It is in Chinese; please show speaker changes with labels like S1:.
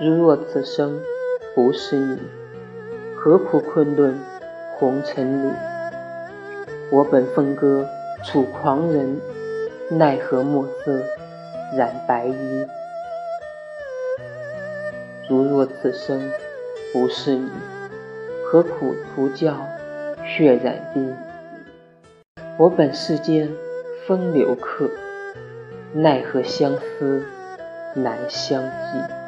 S1: 如若此生不是你，何苦困顿红尘里？我本风歌楚狂人，奈何墨色染白衣。如若此生不是你，何苦徒教血染衣？我本世间风流客，奈何相思难相寄。